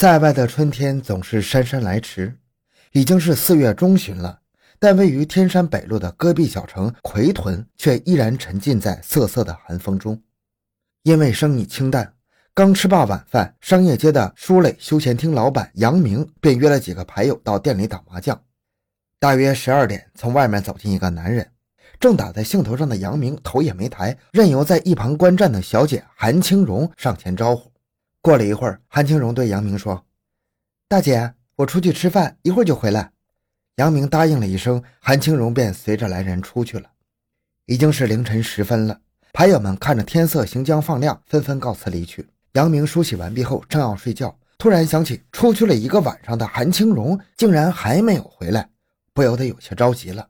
塞外的春天总是姗姗来迟，已经是四月中旬了，但位于天山北路的戈壁小城奎屯却依然沉浸在瑟瑟的寒风中。因为生意清淡，刚吃罢晚饭，商业街的舒磊休闲厅老板杨明便约了几个牌友到店里打麻将。大约十二点，从外面走进一个男人，正打在兴头上的杨明头也没抬，任由在一旁观战的小姐韩青荣上前招呼。过了一会儿，韩青荣对杨明说：“大姐，我出去吃饭，一会儿就回来。”杨明答应了一声，韩青荣便随着来人出去了。已经是凌晨时分了，牌友们看着天色行将放亮，纷纷告辞离去。杨明梳洗完毕后，正要睡觉，突然想起出去了一个晚上的韩青荣竟然还没有回来，不由得有些着急了。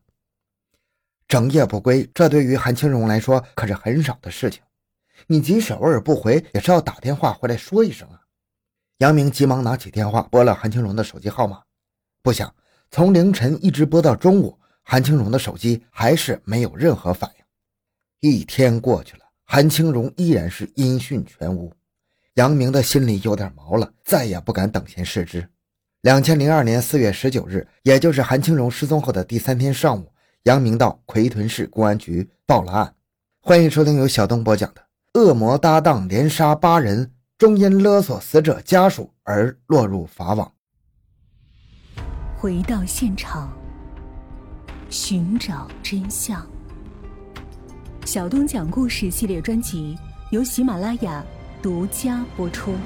整夜不归，这对于韩青荣来说可是很少的事情。你即使偶尔不回，也是要打电话回来说一声啊！杨明急忙拿起电话拨了韩青荣的手机号码，不想从凌晨一直拨到中午，韩青荣的手机还是没有任何反应。一天过去了，韩青荣依然是音讯全无。杨明的心里有点毛了，再也不敢等闲视之。两千零二年四月十九日，也就是韩青荣失踪后的第三天上午，杨明到奎屯市公安局报了案。欢迎收听由小东播讲的。恶魔搭档连杀八人，终因勒索死者家属而落入法网。回到现场，寻找真相。小东讲故事系列专辑由喜马拉雅独家播出。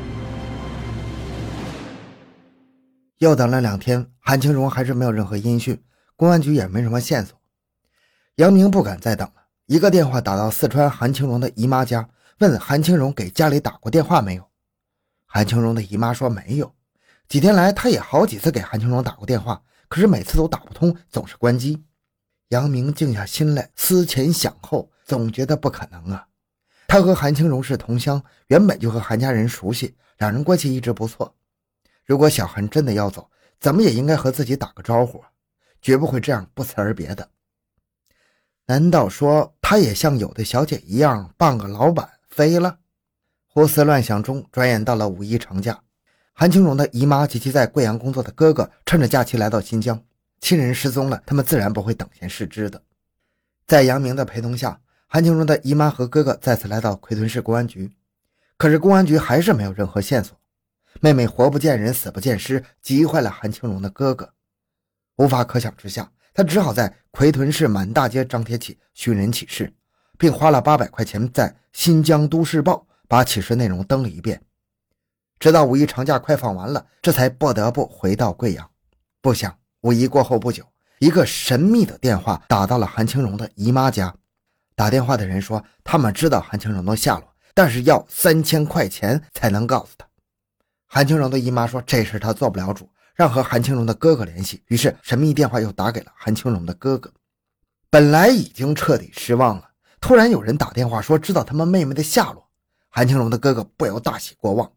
又等了两天，韩青荣还是没有任何音讯，公安局也没什么线索。杨明不敢再等了，一个电话打到四川韩青荣的姨妈家。问韩青荣给家里打过电话没有？韩青荣的姨妈说没有。几天来，他也好几次给韩青荣打过电话，可是每次都打不通，总是关机。杨明静下心来，思前想后，总觉得不可能啊。他和韩青荣是同乡，原本就和韩家人熟悉，两人关系一直不错。如果小韩真的要走，怎么也应该和自己打个招呼，绝不会这样不辞而别的。难道说他也像有的小姐一样，傍个老板？飞了，胡思乱想中，转眼到了五一长假。韩青荣的姨妈及其在贵阳工作的哥哥，趁着假期来到新疆。亲人失踪了，他们自然不会等闲视之的。在杨明的陪同下，韩青荣的姨妈和哥哥再次来到奎屯市公安局。可是公安局还是没有任何线索。妹妹活不见人，死不见尸，急坏了韩青荣的哥哥。无法可想之下，他只好在奎屯市满大街张贴起寻人启事。并花了八百块钱在《新疆都市报》把启事内容登了一遍，直到五一长假快放完了，这才不得不回到贵阳。不想五一过后不久，一个神秘的电话打到了韩青荣的姨妈家。打电话的人说，他们知道韩青荣的下落，但是要三千块钱才能告诉他。韩青荣的姨妈说，这事他做不了主，让和韩青荣的哥哥联系。于是神秘电话又打给了韩青荣的哥哥。本来已经彻底失望了。突然有人打电话说知道他们妹妹的下落，韩青荣的哥哥不由大喜过望。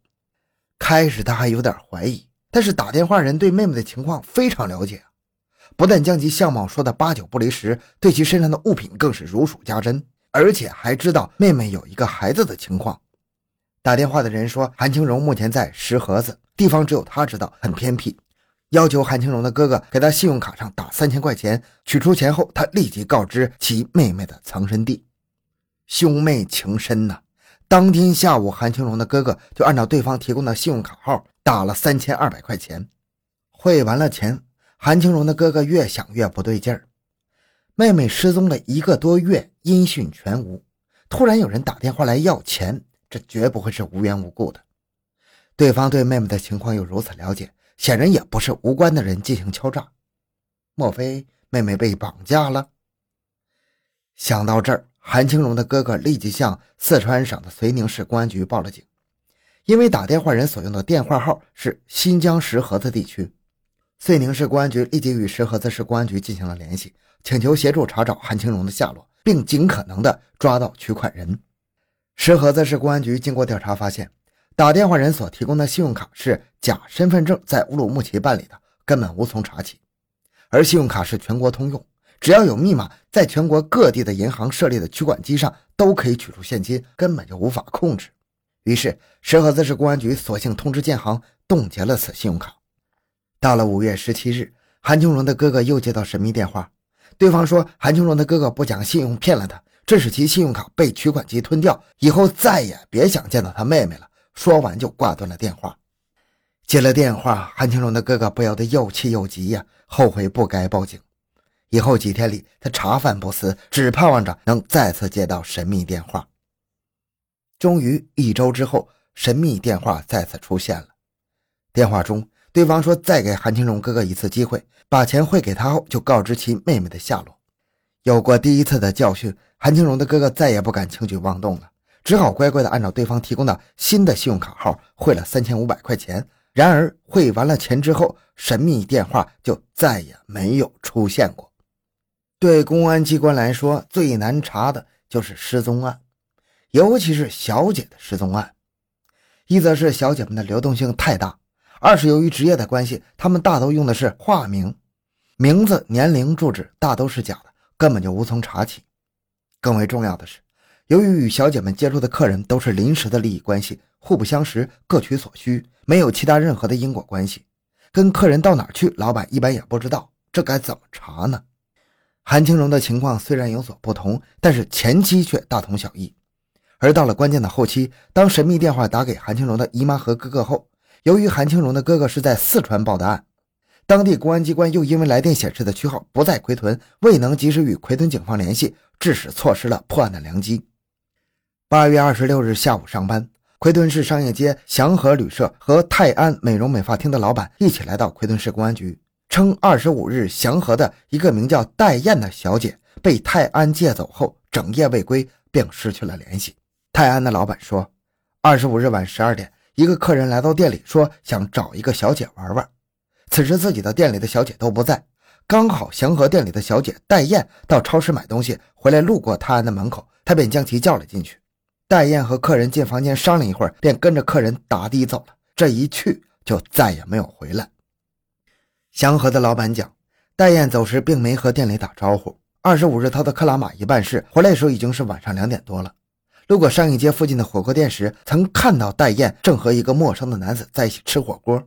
开始他还有点怀疑，但是打电话人对妹妹的情况非常了解，不但将其相貌说的八九不离十，对其身上的物品更是如数家珍，而且还知道妹妹有一个孩子的情况。打电话的人说韩青荣目前在石河子，地方只有他知道，很偏僻，要求韩青荣的哥哥给他信用卡上打三千块钱，取出钱后他立即告知其妹妹的藏身地。兄妹情深呐！当天下午，韩青荣的哥哥就按照对方提供的信用卡号打了三千二百块钱，汇完了钱，韩青荣的哥哥越想越不对劲儿。妹妹失踪了一个多月，音讯全无，突然有人打电话来要钱，这绝不会是无缘无故的。对方对妹妹的情况又如此了解，显然也不是无关的人进行敲诈。莫非妹妹被绑架了？想到这儿。韩青荣的哥哥立即向四川省的遂宁市公安局报了警，因为打电话人所用的电话号是新疆石河子地区。遂宁市公安局立即与石河子市公安局进行了联系，请求协助查找韩青荣的下落，并尽可能的抓到取款人。石河子市公安局经过调查发现，打电话人所提供的信用卡是假身份证在乌鲁木齐办理的，根本无从查起，而信用卡是全国通用。只要有密码，在全国各地的银行设立的取款机上都可以取出现金，根本就无法控制。于是石河子市公安局索性通知建行冻结了此信用卡。到了五月十七日，韩青荣的哥哥又接到神秘电话，对方说韩青荣的哥哥不讲信用骗了他，致使其信用卡被取款机吞掉，以后再也别想见到他妹妹了。说完就挂断了电话。接了电话，韩青荣的哥哥不由得又气又急呀，后悔不该报警。以后几天里，他茶饭不思，只盼望着能再次接到神秘电话。终于一周之后，神秘电话再次出现了。电话中，对方说再给韩青荣哥哥一次机会，把钱汇给他后就告知其妹妹的下落。有过第一次的教训，韩青荣的哥哥再也不敢轻举妄动了，只好乖乖的按照对方提供的新的信用卡号汇了三千五百块钱。然而汇完了钱之后，神秘电话就再也没有出现过。对公安机关来说，最难查的就是失踪案，尤其是小姐的失踪案。一则是小姐们的流动性太大，二是由于职业的关系，她们大都用的是化名，名字、年龄、住址大都是假的，根本就无从查起。更为重要的是，由于与小姐们接触的客人都是临时的利益关系。互不相识，各取所需，没有其他任何的因果关系。跟客人到哪去，老板一般也不知道，这该怎么查呢？韩青荣的情况虽然有所不同，但是前期却大同小异。而到了关键的后期，当神秘电话打给韩青荣的姨妈和哥哥后，由于韩青荣的哥哥是在四川报的案，当地公安机关又因为来电显示的区号不在奎屯，未能及时与奎屯警方联系，致使错失了破案的良机。八月二十六日下午上班。奎屯市商业街祥和旅社和泰安美容美发厅的老板一起来到奎屯市公安局，称二十五日祥和的一个名叫戴燕的小姐被泰安借走后，整夜未归，并失去了联系。泰安的老板说，二十五日晚十二点，一个客人来到店里，说想找一个小姐玩玩。此时自己的店里的小姐都不在，刚好祥和店里的小姐戴燕到超市买东西回来，路过泰安的门口，他便将其叫了进去。戴燕和客人进房间商量一会儿，便跟着客人打的走了。这一去就再也没有回来。祥和的老板讲，戴燕走时并没和店里打招呼。二十五日，他的克拉玛依办事，回来时候已经是晚上两点多了。路过商业街附近的火锅店时，曾看到戴燕正和一个陌生的男子在一起吃火锅。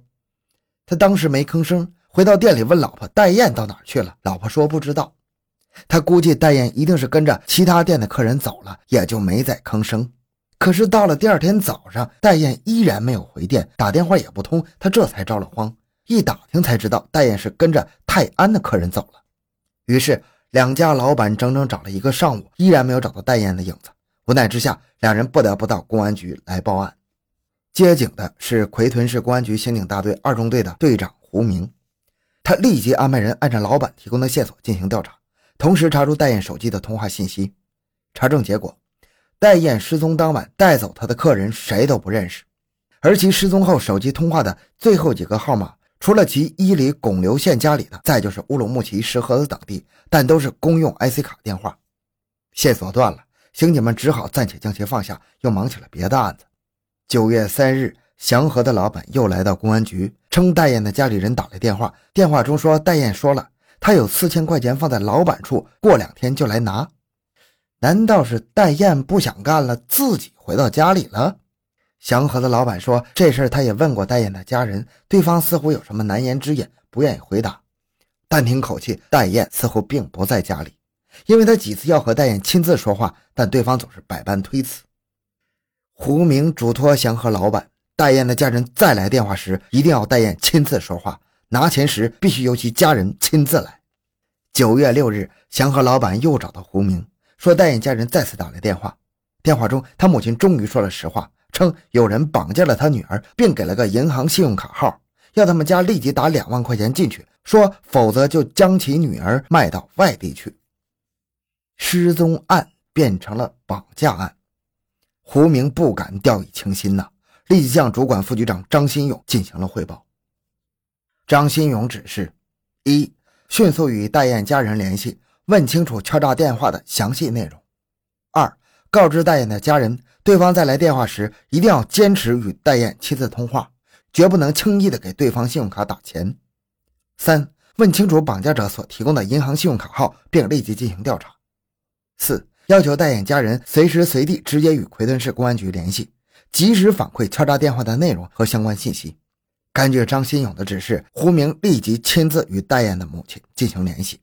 他当时没吭声，回到店里问老婆：“戴燕到哪去了？”老婆说：“不知道。”他估计戴燕一定是跟着其他店的客人走了，也就没再吭声。可是到了第二天早上，戴燕依然没有回电，打电话也不通，他这才着了慌。一打听才知道，戴燕是跟着泰安的客人走了。于是两家老板整整找了一个上午，依然没有找到戴燕的影子。无奈之下，两人不得不到公安局来报案。接警的是奎屯市公安局刑警大队二中队的队长胡明，他立即安排人按照老板提供的线索进行调查。同时查出戴燕手机的通话信息，查证结果，戴燕失踪当晚带走她的客人谁都不认识，而其失踪后手机通话的最后几个号码，除了其伊犁巩留县家里的，再就是乌鲁木齐石河子等地，但都是公用 IC 卡电话。线索断了，刑警们只好暂且将其放下，又忙起了别的案子。九月三日，祥和的老板又来到公安局，称戴燕的家里人打来电话，电话中说戴燕说了。他有四千块钱放在老板处，过两天就来拿。难道是戴燕不想干了，自己回到家里了？祥和的老板说，这事他也问过戴燕的家人，对方似乎有什么难言之隐，不愿意回答。但听口气，戴燕似乎并不在家里，因为他几次要和戴燕亲自说话，但对方总是百般推辞。胡明嘱托祥和老板，戴燕的家人再来电话时，一定要戴燕亲自说话。拿钱时必须由其家人亲自来。九月六日，祥和老板又找到胡明，说戴燕家人再次打来电话。电话中，他母亲终于说了实话，称有人绑架了他女儿，并给了个银行信用卡号，要他们家立即打两万块钱进去，说否则就将其女儿卖到外地去。失踪案变成了绑架案，胡明不敢掉以轻心呐，立即向主管副局长张新勇进行了汇报。张新勇指示：一、迅速与戴燕家人联系，问清楚敲诈电话的详细内容；告知戴燕的家人，对方在来电话时一定要坚持与戴燕亲自通话，绝不能轻易的给对方信用卡打钱；三、问清楚绑架者所提供的银行信用卡号，并立即进行调查；四、要求戴燕家人随时随地直接与奎屯市公安局联系，及时反馈敲诈电话的内容和相关信息。根据张新勇的指示，胡明立即亲自与戴艳的母亲进行联系。